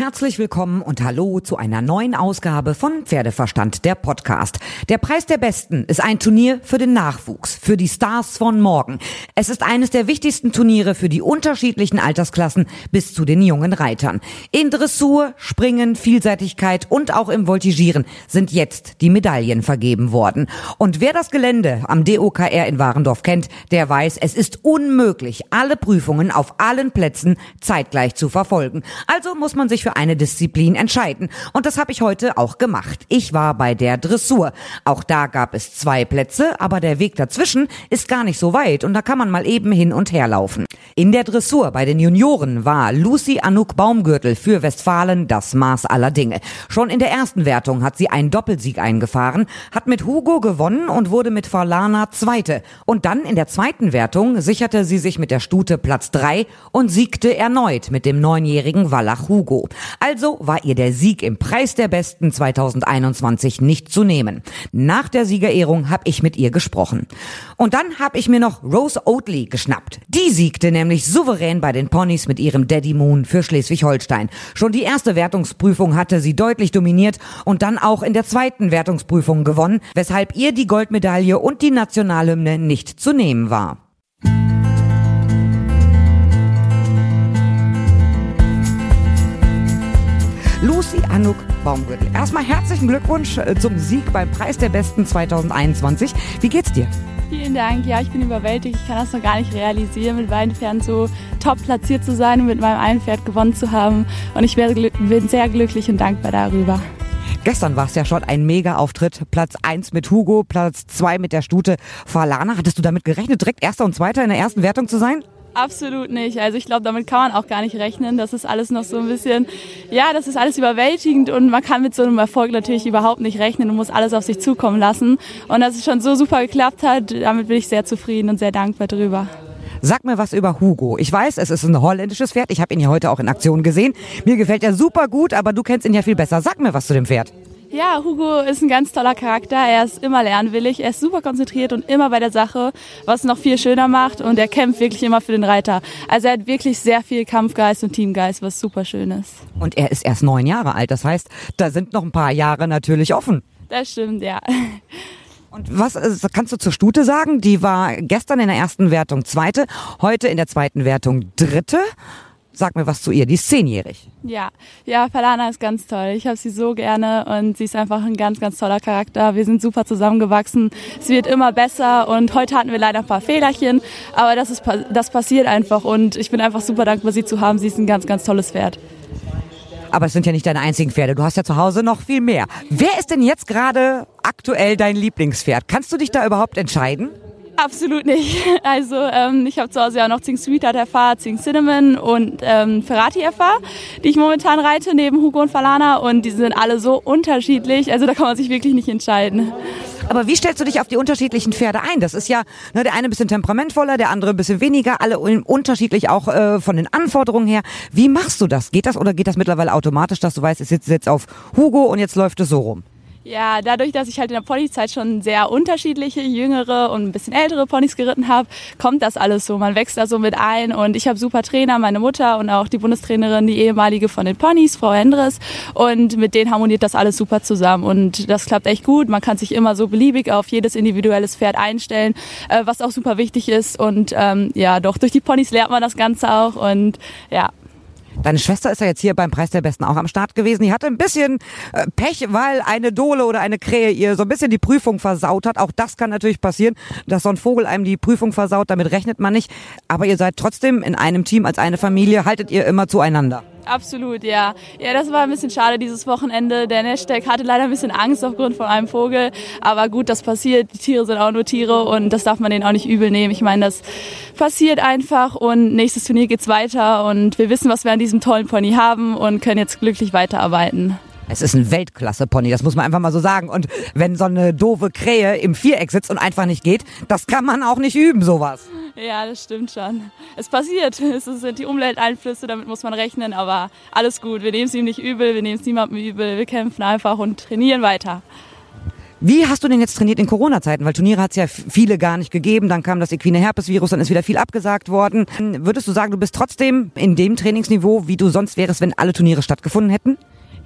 Herzlich willkommen und hallo zu einer neuen Ausgabe von Pferdeverstand, der Podcast. Der Preis der Besten ist ein Turnier für den Nachwuchs, für die Stars von morgen. Es ist eines der wichtigsten Turniere für die unterschiedlichen Altersklassen bis zu den jungen Reitern. In Dressur, Springen, Vielseitigkeit und auch im Voltigieren sind jetzt die Medaillen vergeben worden. Und wer das Gelände am DOKR in Warendorf kennt, der weiß, es ist unmöglich, alle Prüfungen auf allen Plätzen zeitgleich zu verfolgen. Also muss man sich für eine Disziplin entscheiden. Und das habe ich heute auch gemacht. Ich war bei der Dressur. Auch da gab es zwei Plätze, aber der Weg dazwischen ist gar nicht so weit und da kann man mal eben hin und her laufen. In der Dressur bei den Junioren war Lucy Anouk Baumgürtel für Westfalen das Maß aller Dinge. Schon in der ersten Wertung hat sie einen Doppelsieg eingefahren, hat mit Hugo gewonnen und wurde mit Forlana Zweite. Und dann in der zweiten Wertung sicherte sie sich mit der Stute Platz drei und siegte erneut mit dem neunjährigen Wallach Hugo. Also war ihr der Sieg im Preis der Besten 2021 nicht zu nehmen. Nach der Siegerehrung habe ich mit ihr gesprochen. Und dann habe ich mir noch Rose Oatley geschnappt. Die siegte nämlich souverän bei den Ponys mit ihrem Daddy Moon für Schleswig-Holstein. Schon die erste Wertungsprüfung hatte sie deutlich dominiert und dann auch in der zweiten Wertungsprüfung gewonnen, weshalb ihr die Goldmedaille und die Nationalhymne nicht zu nehmen war. Lucy Anouk Baumgürtel. Erstmal herzlichen Glückwunsch äh, zum Sieg beim Preis der Besten 2021. Wie geht's dir? Vielen Dank. Ja, ich bin überwältigt. Ich kann das noch gar nicht realisieren, mit beiden Pferden so top platziert zu sein und mit meinem einen Pferd gewonnen zu haben. Und ich bin sehr glücklich und dankbar darüber. Gestern war es ja schon ein Mega-Auftritt. Platz 1 mit Hugo, Platz 2 mit der Stute Falana. Hattest du damit gerechnet, direkt Erster und Zweiter in der ersten Wertung zu sein? Absolut nicht. Also ich glaube, damit kann man auch gar nicht rechnen. Das ist alles noch so ein bisschen, ja, das ist alles überwältigend und man kann mit so einem Erfolg natürlich überhaupt nicht rechnen und muss alles auf sich zukommen lassen. Und dass es schon so super geklappt hat, damit bin ich sehr zufrieden und sehr dankbar drüber. Sag mir was über Hugo. Ich weiß, es ist ein holländisches Pferd. Ich habe ihn ja heute auch in Aktion gesehen. Mir gefällt er super gut, aber du kennst ihn ja viel besser. Sag mir was zu dem Pferd. Ja, Hugo ist ein ganz toller Charakter. Er ist immer lernwillig, er ist super konzentriert und immer bei der Sache, was noch viel schöner macht. Und er kämpft wirklich immer für den Reiter. Also er hat wirklich sehr viel Kampfgeist und Teamgeist, was super schön ist. Und er ist erst neun Jahre alt. Das heißt, da sind noch ein paar Jahre natürlich offen. Das stimmt, ja. Und was äh, kannst du zur Stute sagen? Die war gestern in der ersten Wertung zweite, heute in der zweiten Wertung dritte. Sag mir was zu ihr, die ist zehnjährig. Ja, ja, Falana ist ganz toll. Ich habe sie so gerne und sie ist einfach ein ganz, ganz toller Charakter. Wir sind super zusammengewachsen. Es wird immer besser und heute hatten wir leider ein paar Fehlerchen, aber das, ist, das passiert einfach und ich bin einfach super dankbar, sie zu haben. Sie ist ein ganz, ganz tolles Pferd. Aber es sind ja nicht deine einzigen Pferde. Du hast ja zu Hause noch viel mehr. Wer ist denn jetzt gerade aktuell dein Lieblingspferd? Kannst du dich da überhaupt entscheiden? Absolut nicht. Also ähm, ich habe zu Hause ja noch Zing Sweetheart FA, Zing Cinnamon und ähm, Ferrati FA, die ich momentan reite, neben Hugo und Falana und die sind alle so unterschiedlich, also da kann man sich wirklich nicht entscheiden. Aber wie stellst du dich auf die unterschiedlichen Pferde ein? Das ist ja ne, der eine ein bisschen temperamentvoller, der andere ein bisschen weniger, alle unterschiedlich auch äh, von den Anforderungen her. Wie machst du das? Geht das oder geht das mittlerweile automatisch, dass du weißt, es sitzt jetzt auf Hugo und jetzt läuft es so rum? Ja, dadurch, dass ich halt in der Ponyzeit schon sehr unterschiedliche, jüngere und ein bisschen ältere Ponys geritten habe, kommt das alles so. Man wächst da so mit ein und ich habe super Trainer, meine Mutter und auch die Bundestrainerin, die ehemalige von den Ponys, Frau Hendres und mit denen harmoniert das alles super zusammen und das klappt echt gut. Man kann sich immer so beliebig auf jedes individuelles Pferd einstellen, äh, was auch super wichtig ist und ähm, ja, doch durch die Ponys lernt man das Ganze auch und ja, Deine Schwester ist ja jetzt hier beim Preis der Besten auch am Start gewesen. Die hatte ein bisschen äh, Pech, weil eine Dole oder eine Krähe ihr so ein bisschen die Prüfung versaut hat. Auch das kann natürlich passieren, dass so ein Vogel einem die Prüfung versaut. Damit rechnet man nicht. Aber ihr seid trotzdem in einem Team als eine Familie. Haltet ihr immer zueinander? Absolut, ja. Ja, das war ein bisschen schade dieses Wochenende. Der Nashtag hatte leider ein bisschen Angst aufgrund von einem Vogel. Aber gut, das passiert. Die Tiere sind auch nur Tiere und das darf man denen auch nicht übel nehmen. Ich meine, das passiert einfach und nächstes Turnier geht's weiter und wir wissen, was wir an diesem tollen Pony haben und können jetzt glücklich weiterarbeiten. Es ist ein Weltklasse-Pony, das muss man einfach mal so sagen. Und wenn so eine doofe Krähe im Viereck sitzt und einfach nicht geht, das kann man auch nicht üben, sowas. Ja, das stimmt schon. Es passiert. Es sind die Umwelteinflüsse, damit muss man rechnen, aber alles gut. Wir nehmen es ihm nicht übel, wir nehmen es niemandem übel. Wir kämpfen einfach und trainieren weiter. Wie hast du denn jetzt trainiert in Corona-Zeiten? Weil Turniere hat es ja viele gar nicht gegeben. Dann kam das equine Herpes-Virus, dann ist wieder viel abgesagt worden. Würdest du sagen, du bist trotzdem in dem Trainingsniveau, wie du sonst wärst, wenn alle Turniere stattgefunden hätten?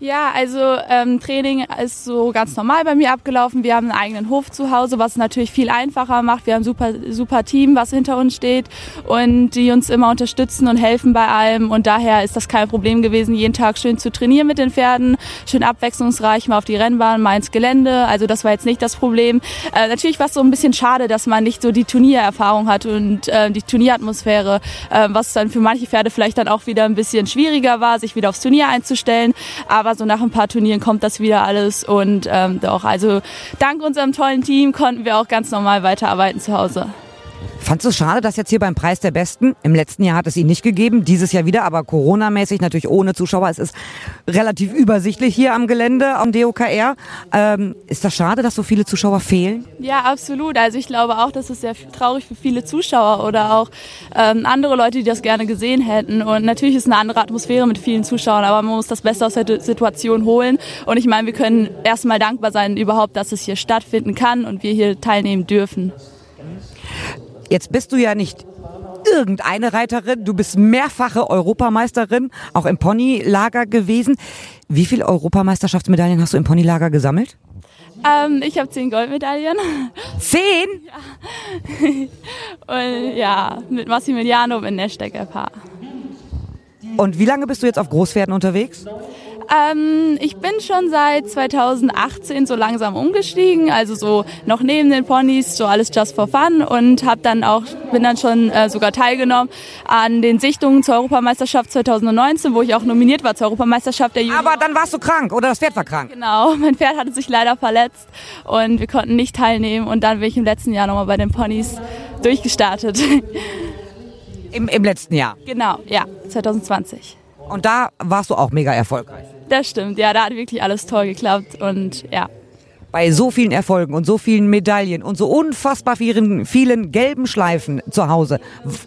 Ja, also ähm, Training ist so ganz normal bei mir abgelaufen. Wir haben einen eigenen Hof zu Hause, was natürlich viel einfacher macht. Wir haben ein super, super Team, was hinter uns steht und die uns immer unterstützen und helfen bei allem. Und daher ist das kein Problem gewesen, jeden Tag schön zu trainieren mit den Pferden, schön abwechslungsreich mal auf die Rennbahn, mal ins Gelände. Also das war jetzt nicht das Problem. Äh, natürlich war es so ein bisschen schade, dass man nicht so die Turniererfahrung hat und äh, die Turnieratmosphäre, äh, was dann für manche Pferde vielleicht dann auch wieder ein bisschen schwieriger war, sich wieder aufs Turnier einzustellen. Aber aber so nach ein paar Turnieren kommt das wieder alles und ähm, doch, also dank unserem tollen Team konnten wir auch ganz normal weiterarbeiten zu Hause. Fandest du es schade, dass jetzt hier beim Preis der Besten, im letzten Jahr hat es ihn nicht gegeben, dieses Jahr wieder, aber Corona-mäßig natürlich ohne Zuschauer. Es ist relativ übersichtlich hier am Gelände am DOKR. Ähm, ist das schade, dass so viele Zuschauer fehlen? Ja, absolut. Also ich glaube auch, das ist sehr traurig für viele Zuschauer oder auch ähm, andere Leute, die das gerne gesehen hätten. Und natürlich ist eine andere Atmosphäre mit vielen Zuschauern, aber man muss das Beste aus der Situation holen. Und ich meine, wir können erstmal dankbar sein überhaupt, dass es hier stattfinden kann und wir hier teilnehmen dürfen. Jetzt bist du ja nicht irgendeine Reiterin, du bist mehrfache Europameisterin, auch im Ponylager gewesen. Wie viele Europameisterschaftsmedaillen hast du im Ponylager gesammelt? Ähm, ich habe zehn Goldmedaillen. Zehn? Ja. Und ja, mit Massimiliano in der Steckerpaar. Und wie lange bist du jetzt auf Großpferden unterwegs? Ähm, ich bin schon seit 2018 so langsam umgestiegen, also so noch neben den Ponys, so alles just for fun und habe dann auch bin dann schon äh, sogar teilgenommen an den Sichtungen zur Europameisterschaft 2019, wo ich auch nominiert war zur Europameisterschaft der Jugend. Aber dann warst du krank oder das Pferd war krank? Genau, mein Pferd hatte sich leider verletzt und wir konnten nicht teilnehmen und dann bin ich im letzten Jahr nochmal bei den Ponys durchgestartet. Im, Im letzten Jahr? Genau, ja, 2020. Und da warst du auch mega erfolgreich. Das stimmt, ja, da hat wirklich alles toll geklappt und ja. Bei so vielen Erfolgen und so vielen Medaillen und so unfassbar vielen, vielen gelben Schleifen zu Hause,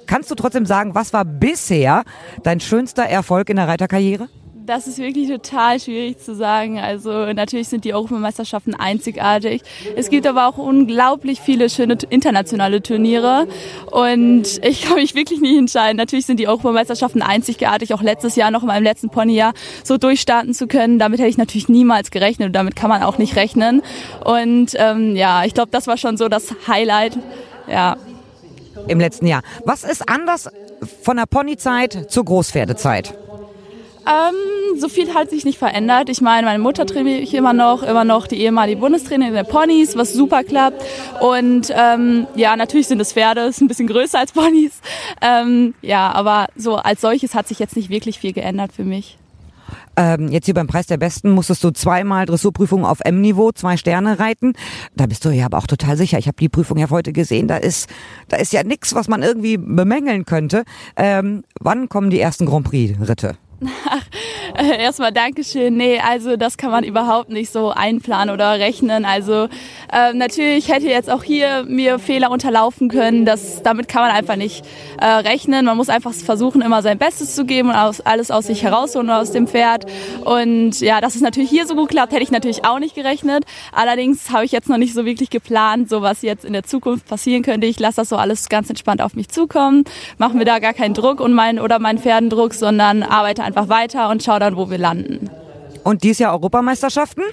kannst du trotzdem sagen, was war bisher dein schönster Erfolg in der Reiterkarriere? Das ist wirklich total schwierig zu sagen. Also natürlich sind die Europameisterschaften einzigartig. Es gibt aber auch unglaublich viele schöne internationale Turniere und ich kann mich wirklich nicht entscheiden. Natürlich sind die Europameisterschaften einzigartig, auch letztes Jahr noch in meinem letzten Ponyjahr so durchstarten zu können. Damit hätte ich natürlich niemals gerechnet und damit kann man auch nicht rechnen. Und ähm, ja, ich glaube, das war schon so das Highlight. Ja. Im letzten Jahr. Was ist anders von der Ponyzeit zur Großpferdezeit? Ähm, so viel hat sich nicht verändert. Ich meine, meine Mutter trainiere ich immer noch, immer noch die ehemalige Bundestrainerin der Ponys, was super klappt. Und ähm, ja, natürlich sind es Pferde, ist ein bisschen größer als Ponys. Ähm, ja, aber so als solches hat sich jetzt nicht wirklich viel geändert für mich. Ähm, jetzt hier beim Preis der Besten musstest du zweimal Dressurprüfung auf M-Niveau, zwei Sterne reiten. Da bist du ja aber auch total sicher. Ich habe die Prüfung ja heute gesehen. Da ist, da ist ja nichts, was man irgendwie bemängeln könnte. Ähm, wann kommen die ersten Grand Prix-Ritte? nach Erstmal Dankeschön. Nee, also das kann man überhaupt nicht so einplanen oder rechnen. Also äh, natürlich hätte jetzt auch hier mir Fehler unterlaufen können. Das, damit kann man einfach nicht äh, rechnen. Man muss einfach versuchen, immer sein Bestes zu geben und aus, alles aus sich herausholen aus dem Pferd. Und ja, dass es natürlich hier so gut klappt, hätte ich natürlich auch nicht gerechnet. Allerdings habe ich jetzt noch nicht so wirklich geplant, so was jetzt in der Zukunft passieren könnte. Ich lasse das so alles ganz entspannt auf mich zukommen, mache mir da gar keinen Druck und mein oder meinen Pferdendruck, sondern arbeite einfach weiter und schaue dann, wo wir landen. Und dies Jahr Europameisterschaften?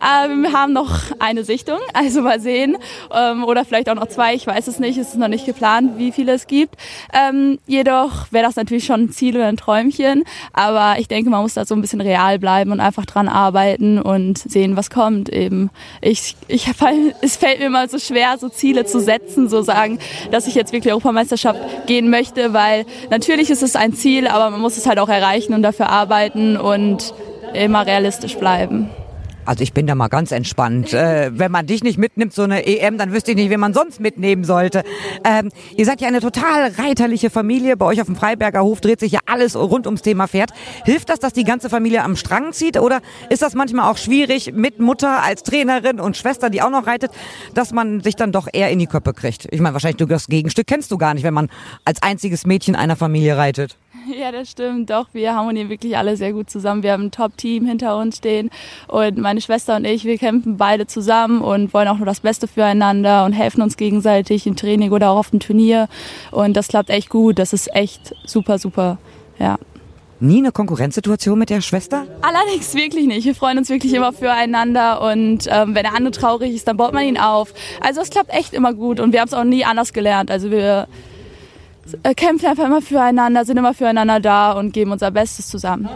Ähm, wir haben noch eine Sichtung, also mal sehen. Ähm, oder vielleicht auch noch zwei, ich weiß es nicht, es ist noch nicht geplant, wie viele es gibt. Ähm, jedoch wäre das natürlich schon ein Ziel oder ein Träumchen. Aber ich denke, man muss da so ein bisschen real bleiben und einfach dran arbeiten und sehen, was kommt eben. Ich, ich, es fällt mir mal so schwer, so Ziele zu setzen, so sagen, dass ich jetzt wirklich Europameisterschaft gehen möchte, weil natürlich ist es ein Ziel, aber man muss es halt auch erreichen und dafür arbeiten und immer realistisch bleiben. Also ich bin da mal ganz entspannt. Äh, wenn man dich nicht mitnimmt, so eine EM, dann wüsste ich nicht, wen man sonst mitnehmen sollte. Ähm, ihr seid ja eine total reiterliche Familie. Bei euch auf dem Freiberger Hof dreht sich ja alles rund ums Thema Pferd. Hilft das, dass die ganze Familie am Strang zieht? Oder ist das manchmal auch schwierig mit Mutter als Trainerin und Schwester, die auch noch reitet, dass man sich dann doch eher in die Köppe kriegt? Ich meine, wahrscheinlich du das Gegenstück kennst du gar nicht, wenn man als einziges Mädchen einer Familie reitet. Ja, das stimmt. Doch, wir harmonieren wirklich alle sehr gut zusammen. Wir haben ein Top-Team hinter uns stehen und meine Schwester und ich, wir kämpfen beide zusammen und wollen auch nur das Beste füreinander und helfen uns gegenseitig im Training oder auch auf dem Turnier. Und das klappt echt gut. Das ist echt super, super. Ja. Nie eine Konkurrenzsituation mit der Schwester? Allerdings wirklich nicht. Wir freuen uns wirklich immer füreinander und ähm, wenn der andere traurig ist, dann baut man ihn auf. Also es klappt echt immer gut und wir haben es auch nie anders gelernt. Also wir kämpfen einfach immer füreinander, sind immer füreinander da und geben unser Bestes zusammen.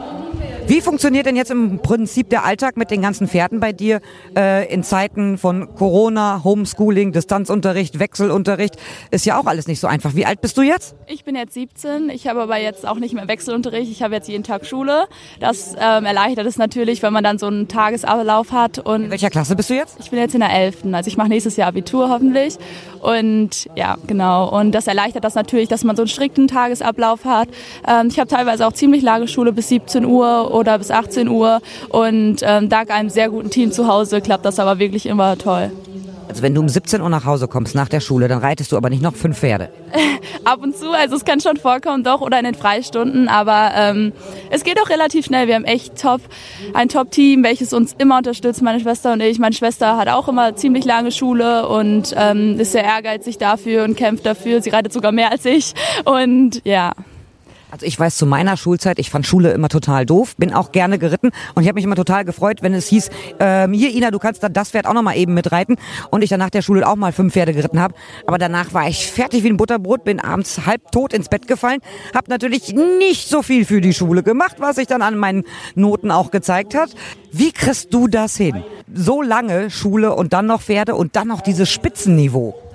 Wie funktioniert denn jetzt im Prinzip der Alltag mit den ganzen Pferden bei dir äh, in Zeiten von Corona, Homeschooling, Distanzunterricht, Wechselunterricht? Ist ja auch alles nicht so einfach. Wie alt bist du jetzt? Ich bin jetzt 17. Ich habe aber jetzt auch nicht mehr Wechselunterricht. Ich habe jetzt jeden Tag Schule. Das ähm, erleichtert es natürlich, wenn man dann so einen Tagesablauf hat. Und in welcher Klasse bist du jetzt? Ich bin jetzt in der 11. Also ich mache nächstes Jahr Abitur hoffentlich. Und ja, genau. Und das erleichtert das natürlich, dass man so einen strikten Tagesablauf hat. Ähm, ich habe teilweise auch ziemlich lange Schule bis 17 Uhr oder bis 18 Uhr. Und ähm, dank einem sehr guten Team zu Hause klappt das aber wirklich immer toll. Also wenn du um 17 Uhr nach Hause kommst nach der Schule, dann reitest du aber nicht noch fünf Pferde. Ab und zu, also es kann schon vorkommen, doch, oder in den Freistunden, aber ähm, es geht auch relativ schnell. Wir haben echt top, ein Top-Team, welches uns immer unterstützt, meine Schwester und ich. Meine Schwester hat auch immer ziemlich lange Schule und ähm, ist sehr ehrgeizig dafür und kämpft dafür. Sie reitet sogar mehr als ich und ja. Also ich weiß zu meiner Schulzeit, ich fand Schule immer total doof, bin auch gerne geritten und ich habe mich immer total gefreut, wenn es hieß, ähm, hier Ina, du kannst das Pferd auch noch mal eben mitreiten und ich dann nach der Schule auch mal fünf Pferde geritten habe. Aber danach war ich fertig wie ein Butterbrot, bin abends halb tot ins Bett gefallen, habe natürlich nicht so viel für die Schule gemacht, was sich dann an meinen Noten auch gezeigt hat. Wie kriegst du das hin? So lange Schule und dann noch Pferde und dann noch dieses Spitzenniveau.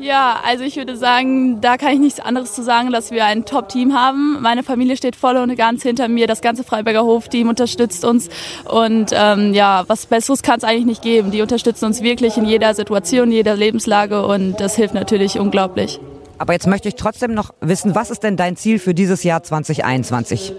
Ja, also ich würde sagen, da kann ich nichts anderes zu sagen, dass wir ein Top-Team haben. Meine Familie steht voll und ganz hinter mir. Das ganze Freiberger Hof-Team unterstützt uns. Und ähm, ja, was Besseres kann es eigentlich nicht geben. Die unterstützen uns wirklich in jeder Situation, jeder Lebenslage und das hilft natürlich unglaublich. Aber jetzt möchte ich trotzdem noch wissen, was ist denn dein Ziel für dieses Jahr 2021?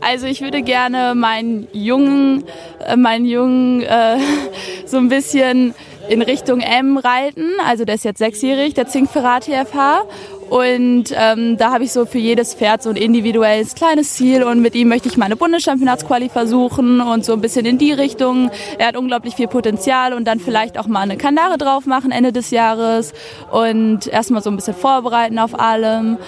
Also ich würde gerne meinen Jungen, äh, meinen Jungen äh, so ein bisschen in Richtung M reiten. Also der ist jetzt sechsjährig, der Zink Ferrati FH. Und ähm, da habe ich so für jedes Pferd so ein individuelles kleines Ziel und mit ihm möchte ich meine Bundeschampionatsquali versuchen und so ein bisschen in die Richtung. Er hat unglaublich viel Potenzial und dann vielleicht auch mal eine Kandare drauf machen Ende des Jahres und erstmal so ein bisschen vorbereiten auf allem.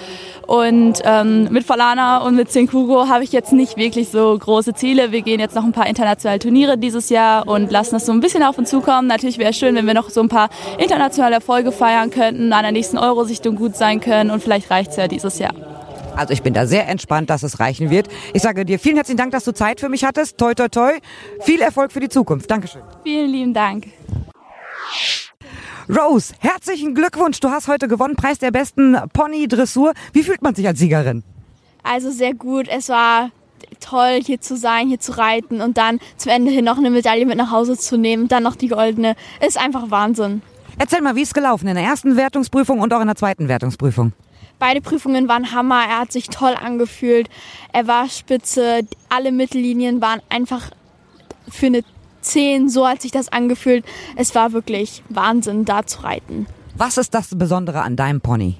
Und ähm, mit Falana und mit Zinkugo habe ich jetzt nicht wirklich so große Ziele. Wir gehen jetzt noch ein paar internationale Turniere dieses Jahr und lassen das so ein bisschen auf uns zukommen. Natürlich wäre es schön, wenn wir noch so ein paar internationale Erfolge feiern könnten, an der nächsten Euro-Sichtung gut sein können und vielleicht reicht es ja dieses Jahr. Also ich bin da sehr entspannt, dass es reichen wird. Ich sage dir vielen herzlichen Dank, dass du Zeit für mich hattest. Toi, toi, toi. Viel Erfolg für die Zukunft. Dankeschön. Vielen lieben Dank. Rose, herzlichen Glückwunsch. Du hast heute gewonnen. Preis der besten Pony Dressur. Wie fühlt man sich als Siegerin? Also sehr gut. Es war toll, hier zu sein, hier zu reiten und dann zum Ende hin noch eine Medaille mit nach Hause zu nehmen, dann noch die goldene. Ist einfach Wahnsinn. Erzähl mal, wie ist es gelaufen in der ersten Wertungsprüfung und auch in der zweiten Wertungsprüfung? Beide Prüfungen waren Hammer. Er hat sich toll angefühlt. Er war spitze. Alle Mittellinien waren einfach für eine 10, so hat sich das angefühlt. Es war wirklich Wahnsinn, da zu reiten. Was ist das Besondere an deinem Pony?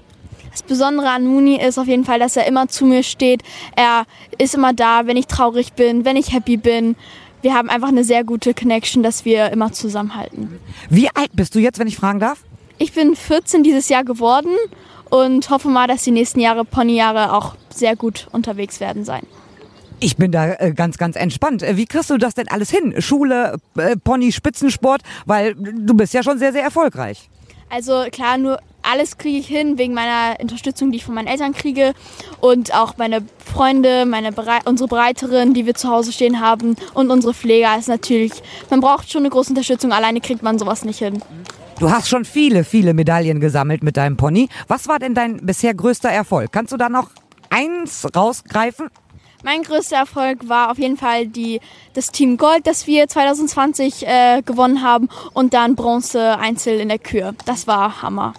Das Besondere an Muni ist auf jeden Fall, dass er immer zu mir steht. Er ist immer da, wenn ich traurig bin, wenn ich happy bin. Wir haben einfach eine sehr gute Connection, dass wir immer zusammenhalten. Wie alt bist du jetzt, wenn ich fragen darf? Ich bin 14 dieses Jahr geworden und hoffe mal, dass die nächsten Jahre, Ponyjahre, auch sehr gut unterwegs werden sein. Ich bin da äh, ganz, ganz entspannt. Äh, wie kriegst du das denn alles hin? Schule, äh, Pony, Spitzensport, weil du bist ja schon sehr, sehr erfolgreich. Also klar, nur alles kriege ich hin wegen meiner Unterstützung, die ich von meinen Eltern kriege und auch meine Freunde, meine Bere unsere Breiterin, die wir zu Hause stehen haben und unsere Pfleger ist natürlich, man braucht schon eine große Unterstützung, alleine kriegt man sowas nicht hin. Du hast schon viele, viele Medaillen gesammelt mit deinem Pony. Was war denn dein bisher größter Erfolg? Kannst du da noch eins rausgreifen? Mein größter Erfolg war auf jeden Fall die, das Team Gold, das wir 2020 äh, gewonnen haben und dann Bronze Einzel in der Kür. Das war Hammer.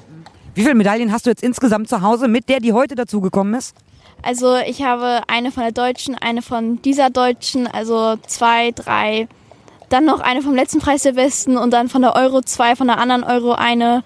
Wie viele Medaillen hast du jetzt insgesamt zu Hause mit der, die heute dazugekommen ist? Also ich habe eine von der Deutschen, eine von dieser Deutschen, also zwei, drei. Dann noch eine vom letzten Preis der Besten und dann von der Euro zwei, von der anderen Euro eine.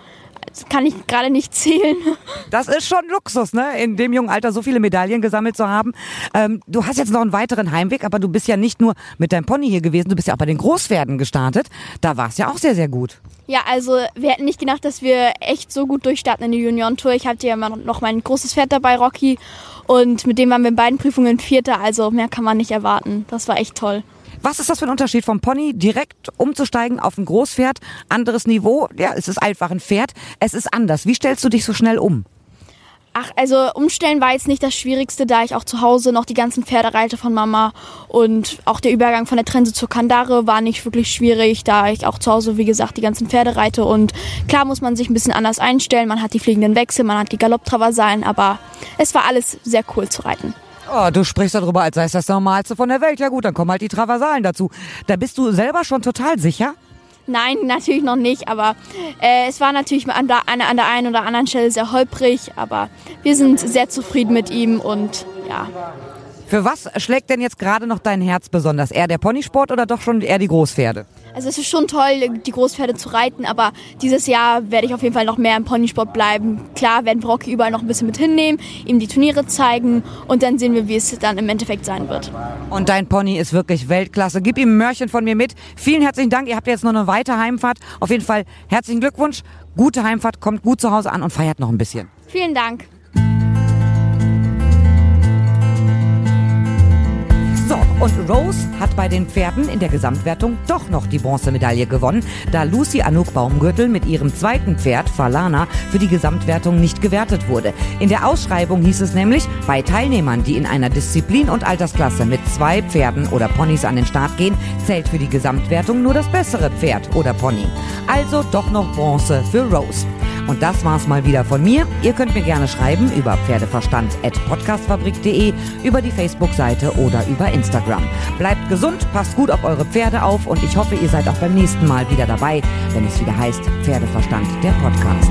Das kann ich gerade nicht zählen. Das ist schon Luxus, ne? In dem jungen Alter so viele Medaillen gesammelt zu haben. Ähm, du hast jetzt noch einen weiteren Heimweg, aber du bist ja nicht nur mit deinem Pony hier gewesen, du bist ja auch bei den Großpferden gestartet. Da war es ja auch sehr, sehr gut. Ja, also wir hätten nicht gedacht, dass wir echt so gut durchstarten in die Juniorentour. Ich hatte ja noch mein großes Pferd dabei, Rocky. Und mit dem waren wir in beiden Prüfungen Vierter, also mehr kann man nicht erwarten. Das war echt toll. Was ist das für ein Unterschied vom Pony direkt umzusteigen auf ein Großpferd? Anderes Niveau? Ja, es ist einfach ein Pferd. Es ist anders. Wie stellst du dich so schnell um? Ach, also umstellen war jetzt nicht das Schwierigste, da ich auch zu Hause noch die ganzen Pferde reite von Mama und auch der Übergang von der Trense zur Kandare war nicht wirklich schwierig, da ich auch zu Hause, wie gesagt, die ganzen Pferde reite und klar muss man sich ein bisschen anders einstellen, man hat die fliegenden Wechsel, man hat die Galopptraversalen, aber es war alles sehr cool zu reiten. Oh, du sprichst darüber, als sei es das Normalste von der Welt. Ja gut, dann kommen halt die Traversalen dazu. Da bist du selber schon total sicher? Nein, natürlich noch nicht, aber äh, es war natürlich an der, an der einen oder anderen Stelle sehr holprig, aber wir sind sehr zufrieden mit ihm und ja. Für was schlägt denn jetzt gerade noch dein Herz besonders? Eher der Ponysport oder doch schon eher die Großpferde? Also es ist schon toll, die Großpferde zu reiten, aber dieses Jahr werde ich auf jeden Fall noch mehr im Ponysport bleiben. Klar werden wir Rocky überall noch ein bisschen mit hinnehmen, ihm die Turniere zeigen und dann sehen wir, wie es dann im Endeffekt sein wird. Und dein Pony ist wirklich Weltklasse. Gib ihm ein Mörchen von mir mit. Vielen herzlichen Dank. Ihr habt jetzt noch eine weite Heimfahrt. Auf jeden Fall herzlichen Glückwunsch. Gute Heimfahrt, kommt gut zu Hause an und feiert noch ein bisschen. Vielen Dank. Und Rose hat bei den Pferden in der Gesamtwertung doch noch die Bronzemedaille gewonnen, da Lucy Anouk Baumgürtel mit ihrem zweiten Pferd, Falana, für die Gesamtwertung nicht gewertet wurde. In der Ausschreibung hieß es nämlich, bei Teilnehmern, die in einer Disziplin- und Altersklasse mit zwei Pferden oder Ponys an den Start gehen, zählt für die Gesamtwertung nur das bessere Pferd oder Pony. Also doch noch Bronze für Rose. Und das war's mal wieder von mir. Ihr könnt mir gerne schreiben über pferdeverstand.podcastfabrik.de, über die Facebook-Seite oder über Instagram. Bleibt gesund, passt gut auf eure Pferde auf und ich hoffe, ihr seid auch beim nächsten Mal wieder dabei, wenn es wieder heißt Pferdeverstand, der Podcast.